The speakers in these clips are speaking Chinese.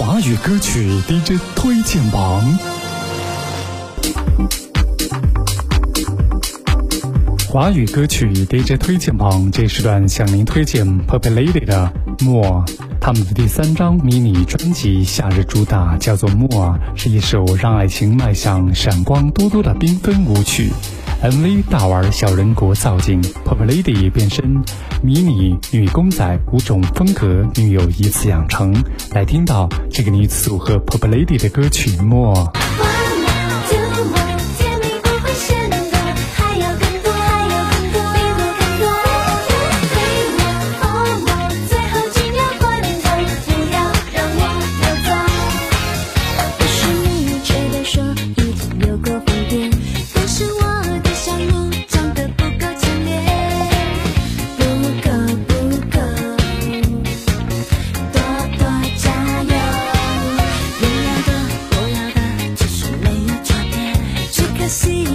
华语歌曲 DJ 推荐榜。华语歌曲 DJ 推荐榜这时段向您推荐 Purple Lady 的《默》，他们的第三张迷你专辑夏日主打叫做《默》，是一首让爱情迈向闪光多多的缤纷舞曲。MV 大玩小人国造景，Pop Lady 变身迷你女公仔，五种风格女友一次养成。来听到这个女子组合 Pop Lady 的歌曲《默》。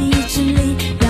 意志力